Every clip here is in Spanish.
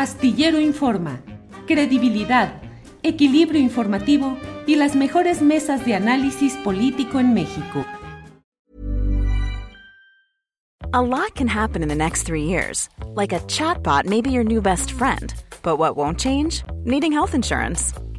Astillero Informa, credibilidad, equilibrio informativo y las mejores mesas de análisis político en México. A lot can happen in the next three years. Like a chatbot may be your new best friend. But what won't change? Needing health insurance.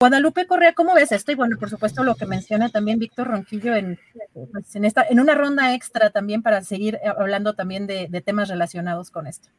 Guadalupe Correa, ¿cómo ves esto? Y bueno, por supuesto, lo que menciona también Víctor Ronquillo en, pues, en, esta, en una ronda extra también para seguir hablando también de, temas relacionados con esto.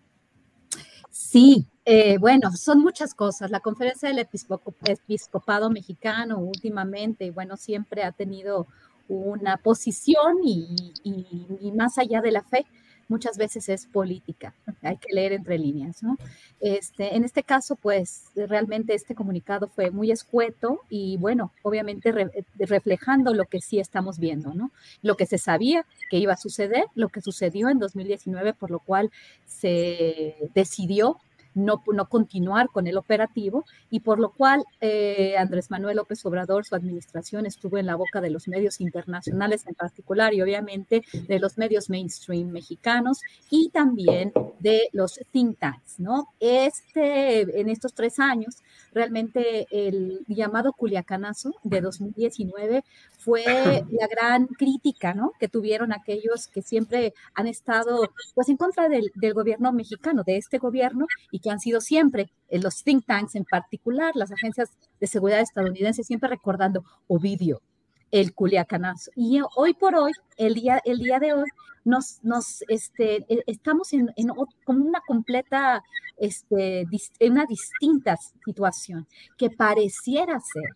Sí, eh, bueno, son muchas cosas. La conferencia del episcopado mexicano últimamente, bueno, siempre ha tenido una posición y, y más allá de la fe, muchas veces es política, hay que leer entre líneas, ¿no? Este, en este caso, pues realmente este comunicado fue muy escueto y bueno, obviamente reflejando lo que sí estamos viendo, ¿no? Lo que se sabía que iba a suceder, lo que sucedió en 2019, por lo cual se decidió no, no continuar con el operativo y por lo cual eh, Andrés Manuel López Obrador, su administración estuvo en la boca de los medios internacionales en particular y obviamente de los medios mainstream mexicanos y también de los think tanks, ¿no? Este, en estos tres años, realmente el llamado Culiacanazo de 2019 fue la gran crítica, ¿no? Que tuvieron aquellos que siempre han estado, pues, en contra del, del gobierno mexicano, de este gobierno y que han sido siempre eh, los think tanks en particular, las agencias de seguridad estadounidenses, siempre recordando Ovidio, el culiacanazo. Y hoy por hoy, el día, el día de hoy, nos, nos este, e, estamos en, en una completa, este, en una distinta situación que pareciera ser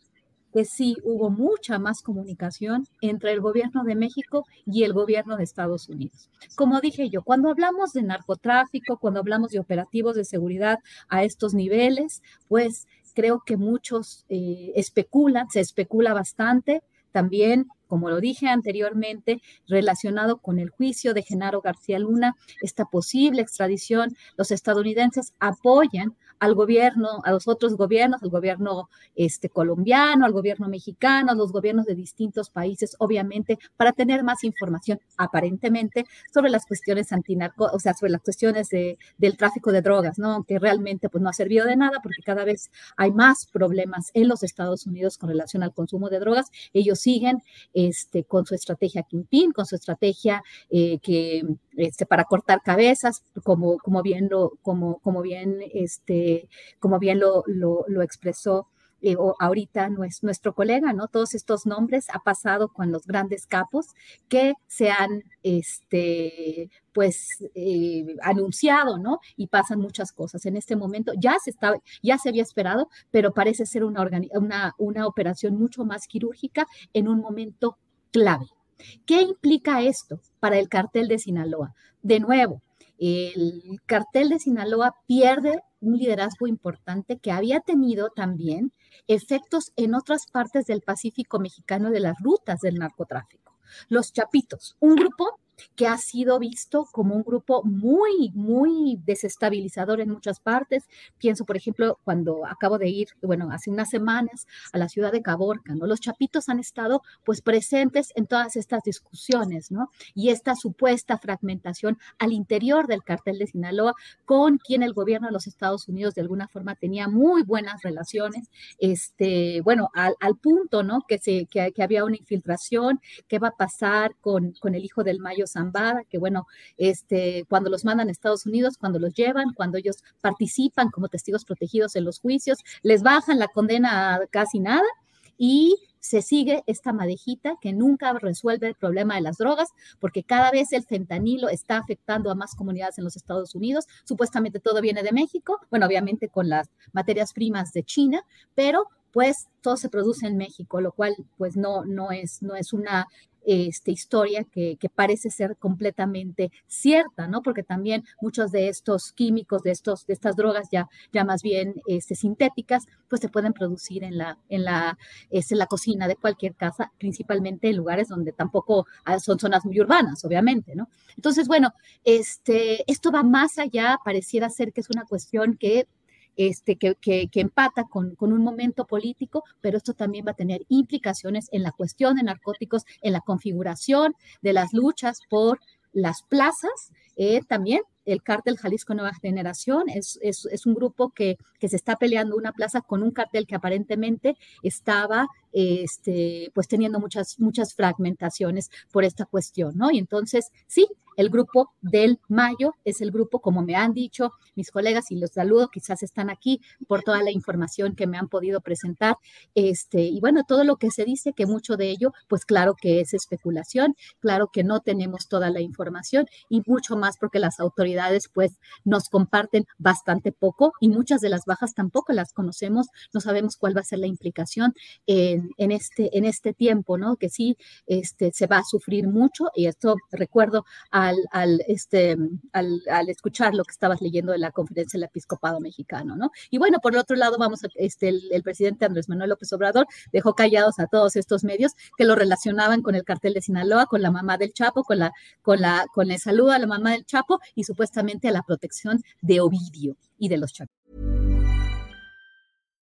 que sí hubo mucha más comunicación entre el gobierno de México y el gobierno de Estados Unidos. Como dije yo, cuando hablamos de narcotráfico, cuando hablamos de operativos de seguridad a estos niveles, pues creo que muchos eh, especulan, se especula bastante. También como lo dije anteriormente, relacionado con el juicio de Genaro García Luna, esta posible extradición, los estadounidenses apoyan al gobierno, a los otros gobiernos, al gobierno este, colombiano, al gobierno mexicano, a los gobiernos de distintos países, obviamente, para tener más información, aparentemente, sobre las cuestiones antinarco, o sea, sobre las cuestiones de, del tráfico de drogas, ¿no? Que realmente pues no ha servido de nada porque cada vez hay más problemas en los Estados Unidos con relación al consumo de drogas. Ellos siguen este, con su estrategia Kingpin, con su estrategia eh, que, este, para cortar cabezas, como, como bien lo, como, como bien, este, como bien lo, lo, expresó eh, ahorita nuestro colega, ¿no? Todos estos nombres ha pasado con los grandes capos que se han, este, pues, eh, anunciado, ¿no? Y pasan muchas cosas. En este momento ya se estaba, ya se había esperado, pero parece ser una, una, una operación mucho más quirúrgica en un momento clave. ¿Qué implica esto para el cartel de Sinaloa? De nuevo, el cartel de Sinaloa pierde un liderazgo importante que había tenido también efectos en otras partes del Pacífico mexicano de las rutas del narcotráfico. Los Chapitos, un grupo que ha sido visto como un grupo muy, muy desestabilizador en muchas partes. Pienso, por ejemplo, cuando acabo de ir, bueno, hace unas semanas a la ciudad de Caborca, ¿no? Los chapitos han estado pues presentes en todas estas discusiones, ¿no? Y esta supuesta fragmentación al interior del cartel de Sinaloa con quien el gobierno de los Estados Unidos de alguna forma tenía muy buenas relaciones, este, bueno, al, al punto, ¿no? Que, se, que, había una infiltración, qué va a pasar con, con el hijo del Mayo Zambada, que bueno, este, cuando los mandan a Estados Unidos, cuando los llevan, cuando ellos participan como testigos protegidos en los juicios, les bajan la condena a casi nada y se sigue esta madejita que nunca resuelve el problema de las drogas, porque cada vez el fentanilo está afectando a más comunidades en los Estados Unidos. Supuestamente todo viene de México, bueno, obviamente con las materias primas de China, pero pues todo se produce en México, lo cual pues no, no, es, no es una este, historia que, parece ser completamente cierta, ¿no? Porque también muchos de estos químicos, de, estos, de estas drogas ya, ya más bien este, sintéticas, pues se pueden producir en la, en, la, este, en la cocina de cualquier casa, principalmente en lugares donde tampoco ah, son zonas muy urbanas, obviamente, ¿no? Entonces, bueno, este, esto va más allá, pareciera ser que es una cuestión que este, que, empata con, un momento político, pero esto también va a tener implicaciones en la cuestión de narcóticos, en la configuración de las luchas por las plazas, eh, también el cártel Jalisco Nueva Generación es, un grupo que, que se está peleando una plaza con un cartel que aparentemente estaba este, pues teniendo muchas, muchas fragmentaciones por esta cuestión, ¿no? Y entonces, sí, el grupo del Mayo es el grupo, como me han dicho mis colegas, y los saludo, quizás están aquí por toda la información que me han podido presentar. Este, y bueno, todo lo que se dice, que mucho de ello, pues claro que es especulación, claro que no tenemos toda la información y mucho más porque las autoridades pues nos comparten bastante poco y muchas de las bajas tampoco las conocemos, no sabemos cuál va a ser la implicación en, en este, en este tiempo, ¿no? Que sí este, se va a sufrir mucho y esto recuerdo a al, este, al, escuchar lo que estabas leyendo de la conferencia del episcopado mexicano, ¿no? Y bueno, por el otro lado, vamos a, este, el, presidente Andrés Manuel López Obrador dejó callados a todos estos medios que lo relacionaban con el cartel de Sinaloa, con la mamá del Chapo, con la, con la, con el saludo a la mamá del Chapo y supuestamente a la protección de Ovidio y de los Chapos.